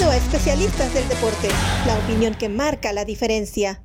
A Especialistas del Deporte, la opinión que marca la diferencia.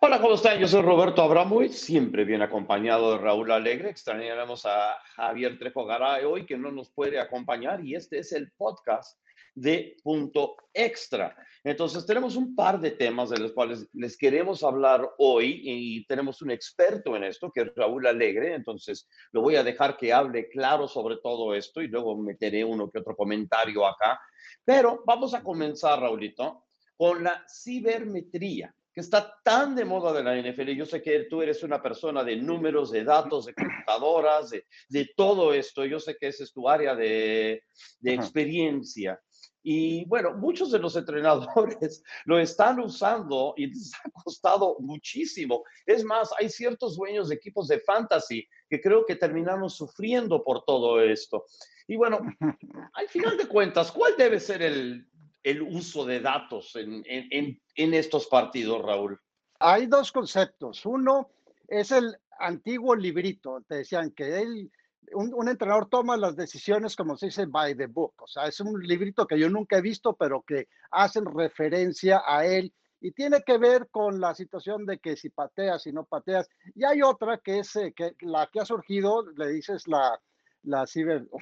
Hola, ¿cómo están? Yo soy Roberto Abramovic, siempre bien acompañado de Raúl Alegre. Extrañaremos a Javier Trejo Garay hoy, que no nos puede acompañar, y este es el podcast de Punto Extra. Entonces, tenemos un par de temas de los cuales les queremos hablar hoy y tenemos un experto en esto, que es Raúl Alegre. Entonces, lo voy a dejar que hable claro sobre todo esto y luego meteré uno que otro comentario acá. Pero vamos a comenzar, Raulito, con la cibermetría que está tan de moda de la NFL. Yo sé que tú eres una persona de números, de datos, de computadoras, de, de todo esto. Yo sé que ese es tu área de, de experiencia. Y bueno, muchos de los entrenadores lo están usando y les ha costado muchísimo. Es más, hay ciertos dueños de equipos de fantasy que creo que terminaron sufriendo por todo esto. Y bueno, al final de cuentas, ¿cuál debe ser el, el uso de datos en, en, en, estos partidos, Raúl? Hay dos conceptos. Uno es el antiguo librito. Te decían que él, un, un, entrenador toma las decisiones, como se dice, by the book. O sea, es un librito que yo nunca he visto, pero que hacen referencia a él y tiene que ver con la situación de que si pateas, si no pateas. Y hay otra que es eh, que la que ha surgido, le dices la las,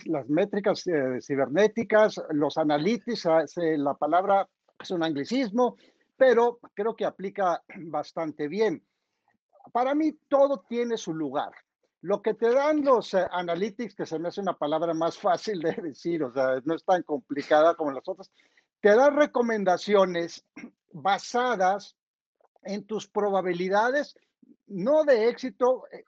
las métricas eh, cibernéticas, los analytics, ah, la palabra es un anglicismo, pero creo que aplica bastante bien. Para mí todo tiene su lugar. Lo que te dan los eh, analytics, que se me hace una palabra más fácil de decir, o sea, no es tan complicada como las otras, te dan recomendaciones basadas en tus probabilidades, no de éxito, eh,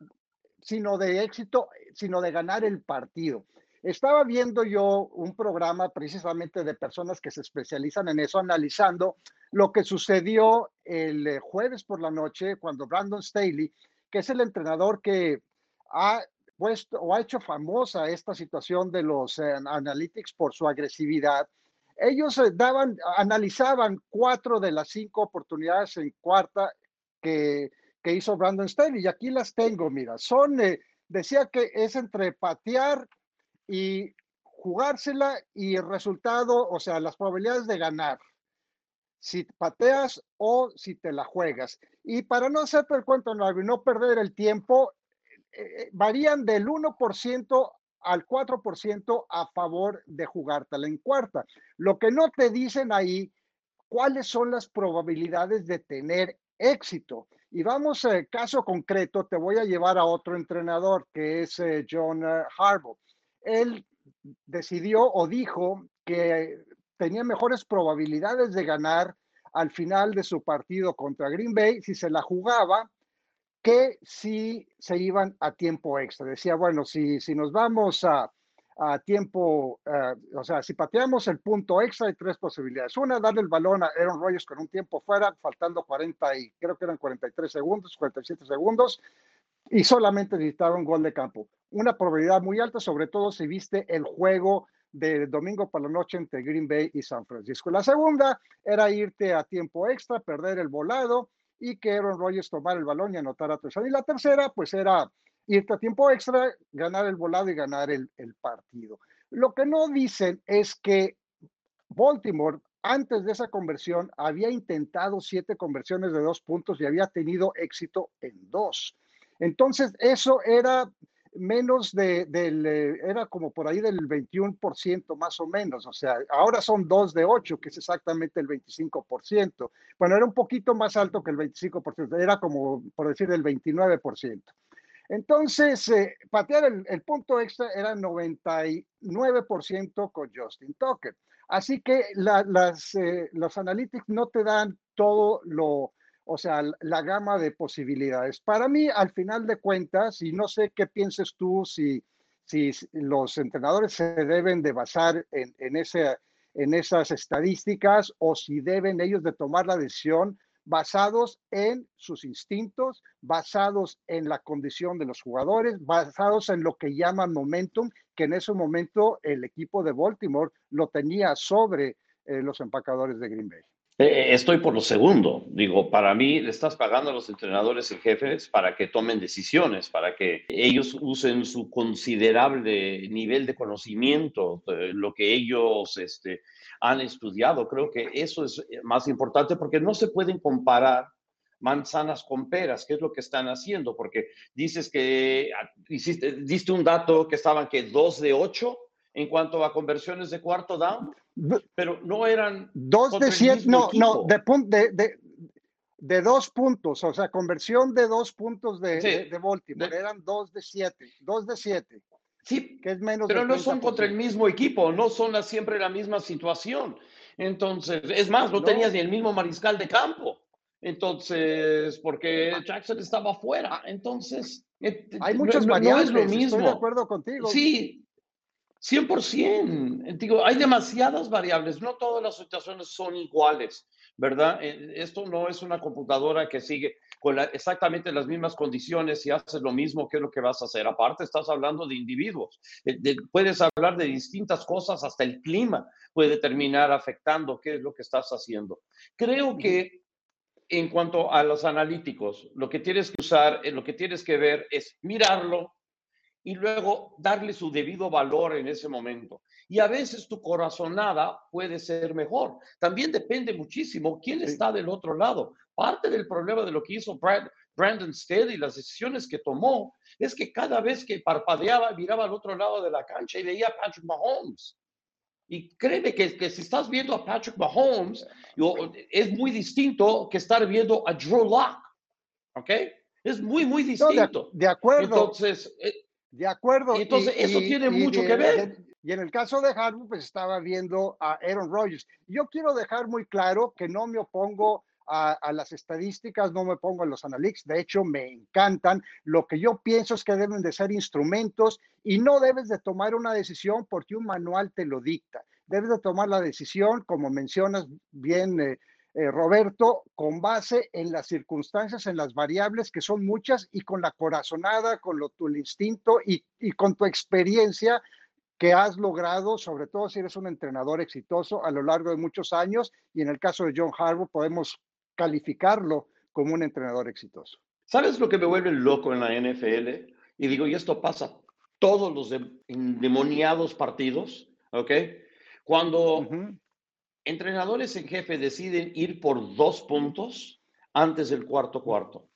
sino de éxito, sino de ganar el partido. Estaba viendo yo un programa precisamente de personas que se especializan en eso, analizando lo que sucedió el eh, jueves por la noche cuando Brandon Staley, que es el entrenador que ha puesto o ha hecho famosa esta situación de los eh, analytics por su agresividad, ellos eh, daban, analizaban cuatro de las cinco oportunidades en cuarta que que hizo Brandon Staley. Y aquí las tengo, mira, son, eh, decía que es entre patear y jugársela y el resultado, o sea, las probabilidades de ganar. Si pateas o si te la juegas. Y para no hacerte el cuento no, no perder el tiempo, eh, varían del 1% al 4% a favor de jugártela en cuarta. Lo que no te dicen ahí, cuáles son las probabilidades de tener éxito. Y vamos, eh, caso concreto, te voy a llevar a otro entrenador que es eh, John Harbaugh. Él decidió o dijo que tenía mejores probabilidades de ganar al final de su partido contra Green Bay si se la jugaba que si se iban a tiempo extra. Decía, bueno, si, si nos vamos a, a tiempo, uh, o sea, si pateamos el punto extra hay tres posibilidades. Una, darle el balón a Aaron Rodgers con un tiempo fuera, faltando 40 y creo que eran 43 segundos, 47 segundos, y solamente necesitaba un gol de campo. Una probabilidad muy alta, sobre todo si viste el juego de domingo por la noche entre Green Bay y San Francisco. La segunda era irte a tiempo extra, perder el volado y que Aaron Rodgers tomara el balón y anotara tres. Y la tercera, pues era irte a tiempo extra, ganar el volado y ganar el, el partido. Lo que no dicen es que Baltimore, antes de esa conversión, había intentado siete conversiones de dos puntos y había tenido éxito en dos. Entonces, eso era menos de, del, eh, era como por ahí del 21% más o menos, o sea, ahora son dos de ocho, que es exactamente el 25%. Bueno, era un poquito más alto que el 25%, era como, por decir, el 29%. Entonces, eh, patear el, el, punto extra era 99% con Justin Tucker. Así que la, las, eh, los analytics no te dan todo lo, o sea, la gama de posibilidades. Para mí, al final de cuentas, y no sé qué pienses tú, si, si los entrenadores se deben de basar en, en, ese, en esas estadísticas o si deben ellos de tomar la decisión basados en sus instintos, basados en la condición de los jugadores, basados en lo que llaman momentum, que en ese momento el equipo de Baltimore lo tenía sobre eh, los empacadores de Green Bay. Eh, estoy por lo segundo. Digo, para mí le estás pagando a los entrenadores y jefes para que tomen decisiones, para que ellos usen su considerable nivel de conocimiento, lo que ellos este, han estudiado. Creo que eso es más importante porque no se pueden comparar manzanas con peras, ¿qué es lo que están haciendo? Porque dices que ah, hiciste, diste un dato que estaban que dos de ocho en cuanto a conversiones de cuarto down, pero no eran dos de siete, no, no, de, de, de, dos puntos, o sea, conversión de dos puntos de, de, Baltimore, eran dos de siete, dos de siete. Sí, que es menos pero no son contra el mismo equipo, no son siempre la misma situación. Entonces, es más, no, tenías ni el mismo mariscal de campo. Entonces, porque Jackson estaba fuera. Entonces, eh, hay muchas variables. No es lo mismo. Estoy de acuerdo contigo. Sí, 100%. Digo, hay demasiadas variables. No todas las situaciones son iguales, ¿verdad? Eh, esto no es una computadora que sigue con exactamente las mismas condiciones y haces lo mismo que lo que vas a hacer. Aparte, estás hablando de individuos. Eh, puedes hablar de distintas cosas, hasta el clima puede terminar afectando qué es lo que estás haciendo. Creo que en cuanto a los analíticos, lo que tienes que usar, eh, lo que tienes que ver es mirarlo y luego darle su debido valor en ese momento. Y a veces tu corazonada puede ser mejor. También depende muchísimo quién está del otro lado. Parte del problema de lo que hizo Brandon Stead y las decisiones que tomó es que cada vez que parpadeaba, miraba al otro lado de la cancha y veía a Patrick Mahomes. Y créeme que, que, si estás viendo a Patrick Mahomes, es muy distinto que estar viendo a Drew Lock. ¿Ok? Es muy, muy distinto. de, acuerdo. Entonces, eh, de acuerdo. entonces, eso tiene mucho que ver. y en el caso de Harvard, pues estaba viendo a Aaron Rodgers. Yo quiero dejar muy claro que no me opongo a, las estadísticas, no me pongo en los analytics, de hecho me encantan. Lo que yo pienso es que deben de ser instrumentos y no debes de tomar una decisión porque un manual te lo dicta. Debes de tomar la decisión, como mencionas bien, eh, eh, Roberto, con base en las circunstancias, en las variables que son muchas y con la corazonada, con lo, tu instinto y, y con tu experiencia que has logrado, sobre todo si eres un entrenador exitoso a lo largo de muchos años. Y en el caso de John Harbaugh podemos calificarlo como un entrenador exitoso. ¿Sabes lo que me vuelve loco en la NFL? Y digo, y esto pasa todos los endemoniados partidos, ¿ok? Cuando entrenadores en jefe deciden ir por dos puntos antes del cuarto cuarto.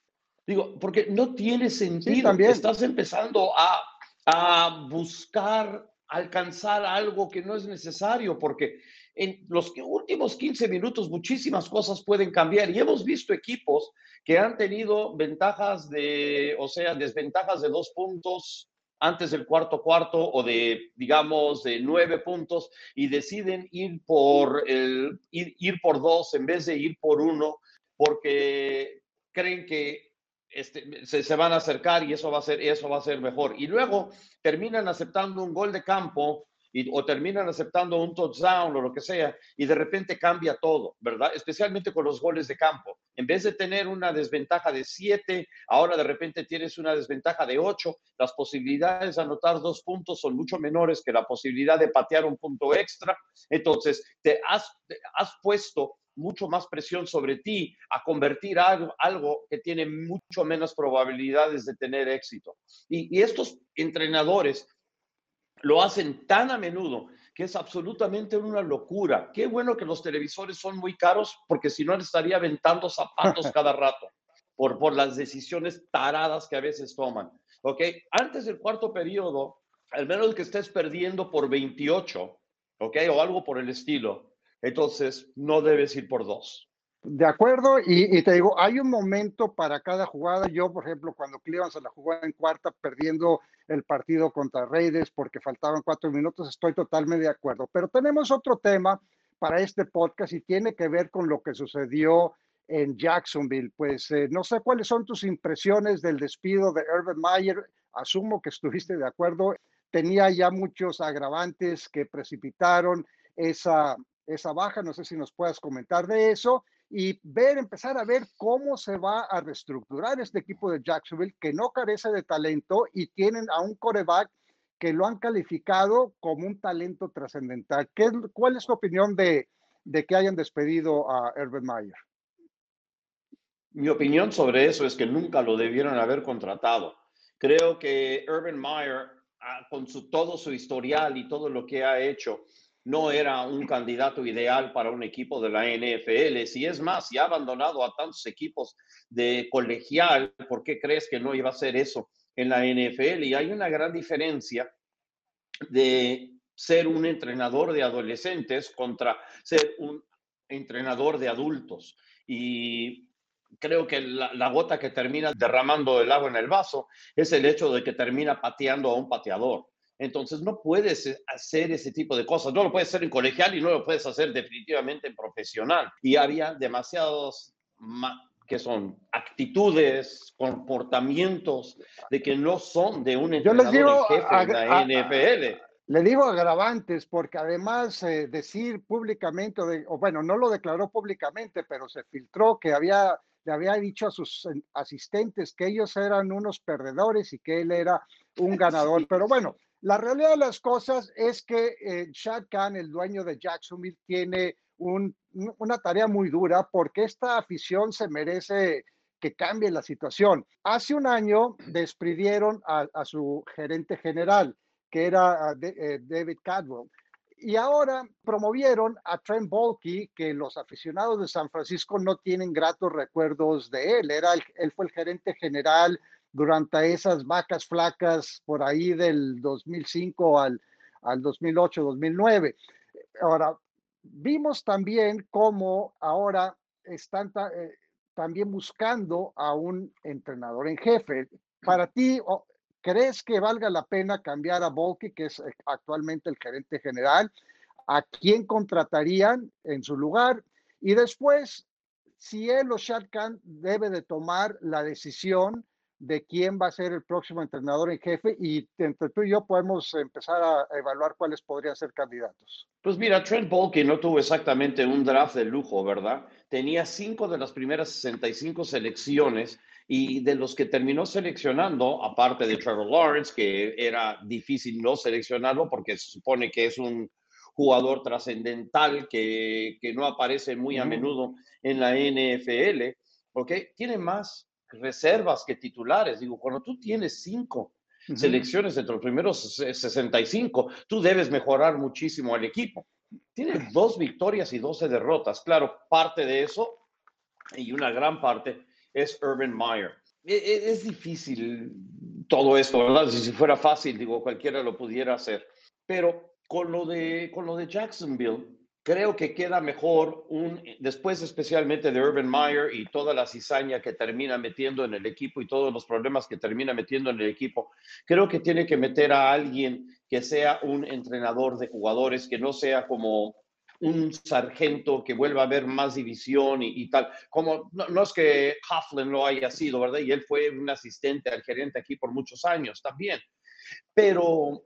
Digo, porque no tiene sentido. Sí, Estás empezando a, a buscar alcanzar algo que no es necesario, porque en los últimos 15 minutos muchísimas cosas pueden cambiar y hemos visto equipos que han tenido ventajas de, o sea, desventajas de dos puntos antes del cuarto cuarto o de, digamos, de nueve puntos y deciden ir por, el, ir, por dos en vez de ir por uno porque creen que este, se, se, van a acercar y eso va a ser eso va a ser mejor. Y luego terminan aceptando un gol de campo o terminan aceptando un touchdown o lo que sea, y de repente cambia todo, ¿verdad? Especialmente con los goles de campo. En vez de tener una desventaja de siete, ahora de repente tienes una desventaja de ocho, las posibilidades de anotar dos puntos son mucho menores que la posibilidad de patear un punto extra. Entonces, te has, has puesto mucho más presión sobre ti a convertir algo, algo que tiene mucho menos probabilidades de tener éxito. Y, y estos entrenadores lo hacen tan a menudo que es absolutamente una locura. Qué bueno que los televisores son muy caros porque si no estaría aventando zapatos cada rato por, por las decisiones taradas que a veces toman. ¿Ok? Antes del cuarto periodo, al menos que estés perdiendo por 28, ¿ok? O algo por el estilo, entonces no debes ir por dos. De acuerdo, y, te digo, hay un momento para cada jugada. Yo, por ejemplo, cuando Cleveland se la jugó en cuarta, perdiendo el partido contra Raiders porque faltaban cuatro minutos, estoy totalmente de acuerdo. Pero tenemos otro tema para este podcast y tiene que ver con lo que sucedió en Jacksonville. Pues eh, no sé cuáles son tus impresiones del despido de Urban Meyer. Asumo que estuviste de acuerdo. Tenía ya muchos agravantes que precipitaron esa, esa baja. No sé si nos puedas comentar de eso y ver, empezar a ver cómo se va a reestructurar este equipo de Jacksonville que no carece de talento y tienen a un coreback que lo han calificado como un talento trascendental. ¿Cuál es tu opinión de, de que hayan despedido a Urban Meyer? Mi opinión sobre eso es que nunca lo debieron haber contratado. Creo que Urban Meyer, ah, con su, todo su historial y todo lo que ha hecho, no era un candidato ideal para un equipo de la NFL. Si es más, si ha abandonado a tantos equipos de colegial, ¿por qué crees que no iba a hacer eso en la NFL? Y hay una gran diferencia de ser un entrenador de adolescentes contra ser un entrenador de adultos. Y creo que la, gota que termina derramando el agua en el vaso es el hecho de que termina pateando a un pateador. Entonces no puedes hacer ese tipo de cosas. No lo puedes hacer en colegial y no lo puedes hacer definitivamente en profesional. Y había demasiados que son actitudes, comportamientos de que no son de un entrenador jefe en la NFL. Le digo agravantes porque además eh, decir públicamente, o bueno, no lo declaró públicamente, pero se filtró que había, le había dicho a sus asistentes que ellos eran unos perdedores y que él era un ganador. Pero bueno, la realidad de las cosas es que eh, Shad Khan, el dueño de Jacksonville, tiene una tarea muy dura porque esta afición se merece que cambie la situación. Hace un año despidieron a, su gerente general, que era eh, David Cadwell. Y ahora promovieron a Trent Bolke, que los aficionados de San Francisco no tienen gratos recuerdos de él. Era él fue el gerente general durante esas vacas flacas por ahí del 2005 al, al 2008, 2009. Ahora, vimos también cómo ahora están eh, también buscando a un entrenador en jefe. Para ti, ¿crees que valga la pena cambiar a Volky, que es actualmente el gerente general? ¿A quién contratarían en su lugar? Y después, si él o Shad Khan debe de tomar la decisión de quién va a ser el próximo entrenador en jefe y entre tú y yo podemos empezar a evaluar cuáles podrían ser candidatos. Pues mira, Trent Baalke no tuvo exactamente un draft de lujo, ¿verdad? Tenía cinco de las primeras 65 selecciones y de los que terminó seleccionando, aparte de Trevor Lawrence, que era difícil no seleccionarlo porque se supone que es un jugador trascendental que, que no aparece muy a menudo en la NFL, ¿ok? Tiene más reservas que titulares. Digo, cuando tú tienes cinco selecciones entre los primeros 65, tú debes mejorar muchísimo al equipo. Tiene dos victorias y 12 derrotas. Claro, parte de eso y una gran parte es Urban Meyer. E, e, es, difícil todo esto, ¿verdad? Si, fuera fácil, digo, cualquiera lo pudiera hacer. Pero con lo de, con lo de Jacksonville, creo que queda mejor un, después especialmente de Urban Meyer y toda la cizaña que termina metiendo en el equipo y todos los problemas que termina metiendo en el equipo, creo que tiene que meter a alguien que sea un entrenador de jugadores, que no sea como un sargento que vuelva a haber más división y, tal. Como no, es que Coughlin lo haya sido, ¿verdad? Y él fue un asistente al gerente aquí por muchos años también. Pero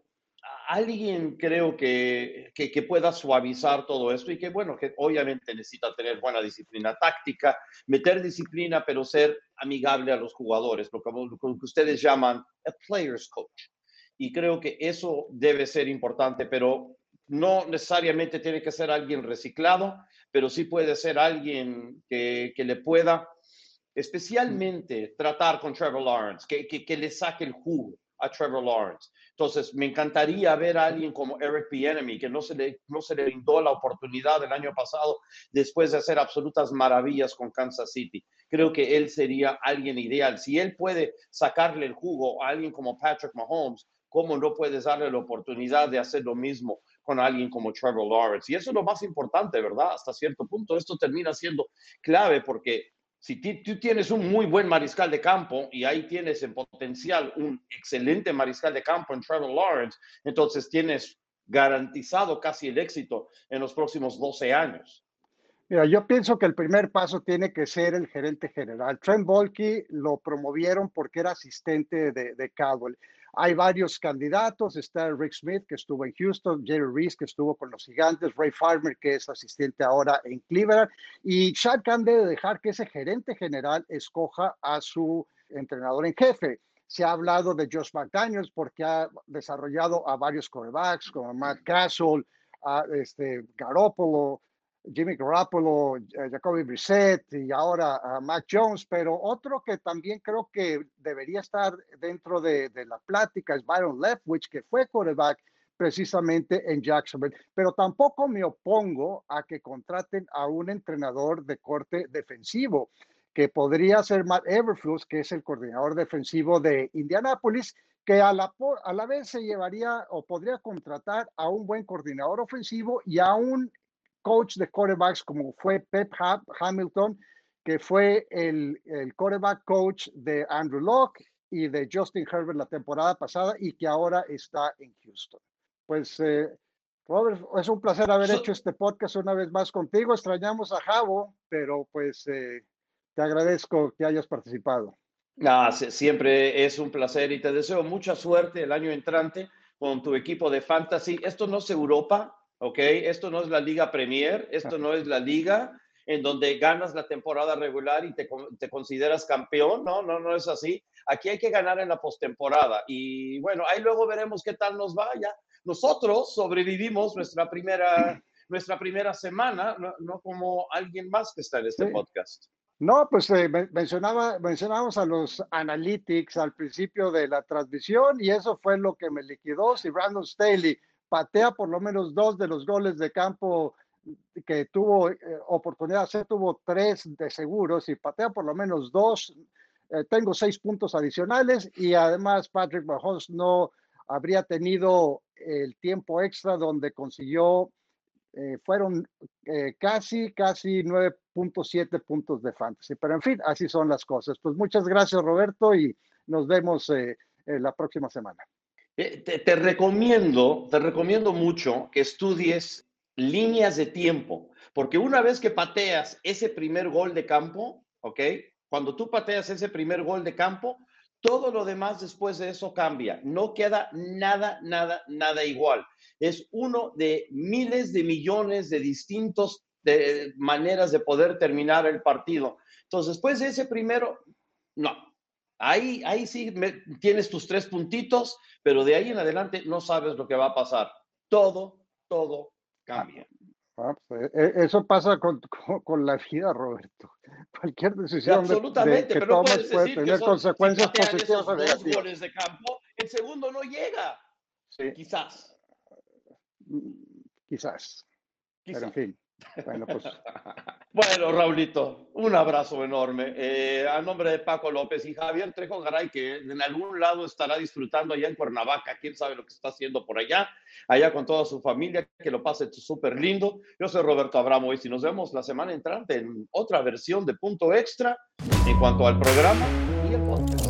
alguien creo que, que, pueda suavizar todo esto y que, bueno, que obviamente necesita tener buena disciplina táctica, meter disciplina, pero ser amigable a los jugadores, lo que, ustedes llaman a player's coach. Y creo que eso debe ser importante, pero no necesariamente tiene que ser alguien reciclado, pero sí puede ser alguien que, que le pueda especialmente tratar con Trevor Lawrence, que, que, que le saque el jugo a Trevor Lawrence. Entonces, me encantaría ver a alguien como Eric Bieniemy, que no se, le, no se le brindó la oportunidad el año pasado después de hacer absolutas maravillas con Kansas City. Creo que él sería alguien ideal. Si él puede sacarle el jugo a alguien como Patrick Mahomes, ¿cómo no puedes darle la oportunidad de hacer lo mismo con alguien como Trevor Lawrence? Y eso es lo más importante, ¿verdad? Hasta cierto punto, esto termina siendo clave porque si tú tienes un muy buen mariscal de campo y ahí tienes en potencial un excelente mariscal de campo en Trevor Lawrence, entonces tienes garantizado casi el éxito en los próximos 12 años. Mira, yo pienso que el primer paso tiene que ser el gerente general. Trent Volke lo promovieron porque era asistente de, de Caldwell. Hay varios candidatos, está Rick Smith, que estuvo en Houston, Jerry Reese, que estuvo con los gigantes, Ray Farmer, que es asistente ahora en Cleveland, y Shad Khan debe dejar que ese gerente general escoja a su entrenador en jefe. Se ha hablado de Josh McDaniels porque ha desarrollado a varios quarterbacks como Matt Castle, a este, Garoppolo, Jimmy Garoppolo, eh, Jacoby Brissett y ahora a Mac Jones, pero otro que también creo que debería estar dentro de, de la plática es Byron Leftwich, que fue quarterback precisamente en Jacksonville. Pero tampoco me opongo a que contraten a un entrenador de corte defensivo, que podría ser Matt Everfluss, que es el coordinador defensivo de Indianapolis, que a la, a la vez se llevaría o podría contratar a un buen coordinador ofensivo y a un coach de quarterbacks como fue Pep Hamilton, que fue el, el quarterback coach de Andrew Locke y de Justin Herbert la temporada pasada y que ahora está en Houston. Pues, eh, Robert, es un placer haber hecho este podcast una vez más contigo. Extrañamos a Javo, pero pues eh, te agradezco que hayas participado. Ah, siempre es un placer y te deseo mucha suerte el año entrante con tu equipo de fantasy. Esto no es Europa, ¿ok? Esto no es la Liga Premier, esto no es la liga en donde ganas la temporada regular y te, te, consideras campeón, no, no, no es así. Aquí hay que ganar en la postemporada y bueno, ahí luego veremos qué tal nos vaya. Nosotros sobrevivimos nuestra primera, nuestra primera semana, no, como alguien más que está en este podcast. No, pues eh, mencionaba, mencionamos a los analytics al principio de la transmisión y eso fue lo que me liquidó. Si Brandon Staley patea por lo menos dos de los goles de campo que tuvo eh, oportunidad de hacer, tuvo tres de seguros y patea por lo menos dos, eh, tengo seis puntos adicionales y además Patrick Mahomes no habría tenido el tiempo extra donde consiguió eh, fueron casi, casi 9.7 puntos de fantasy. Pero en fin, así son las cosas. Pues muchas gracias, Roberto, y nos vemos la próxima semana. Te, recomiendo, te recomiendo mucho que estudies líneas de tiempo, porque una vez que pateas ese primer gol de campo, ¿ok? Cuando tú pateas ese primer gol de campo, todo lo demás después de eso cambia. No queda nada, nada, nada igual es uno de miles de millones de distintos de maneras de poder terminar el partido. Entonces, después de ese primero, no. Ahí, ahí sí tienes tus tres puntitos, pero de ahí en adelante no sabes lo que va a pasar. Todo, todo cambia. Ah, pues, e, e, eso pasa con, con, la vida, Roberto. Cualquier decisión Absolutamente, que pero tomes puede tener consecuencias positivas o negativas. de campo, el segundo no llega. Sí. Quizás. Quizás. Pero en fin. Bueno, pues. bueno, Raulito, un abrazo enorme. Eh, a nombre de Paco López y Javier Trejo Garay, que en algún lado estará disfrutando allá en Cuernavaca, quién sabe lo que está haciendo por allá, allá con toda su familia, que lo pase súper lindo. Yo soy Roberto Abramo y nos vemos la semana entrante en otra versión de Punto Extra en cuanto al programa y el podcast.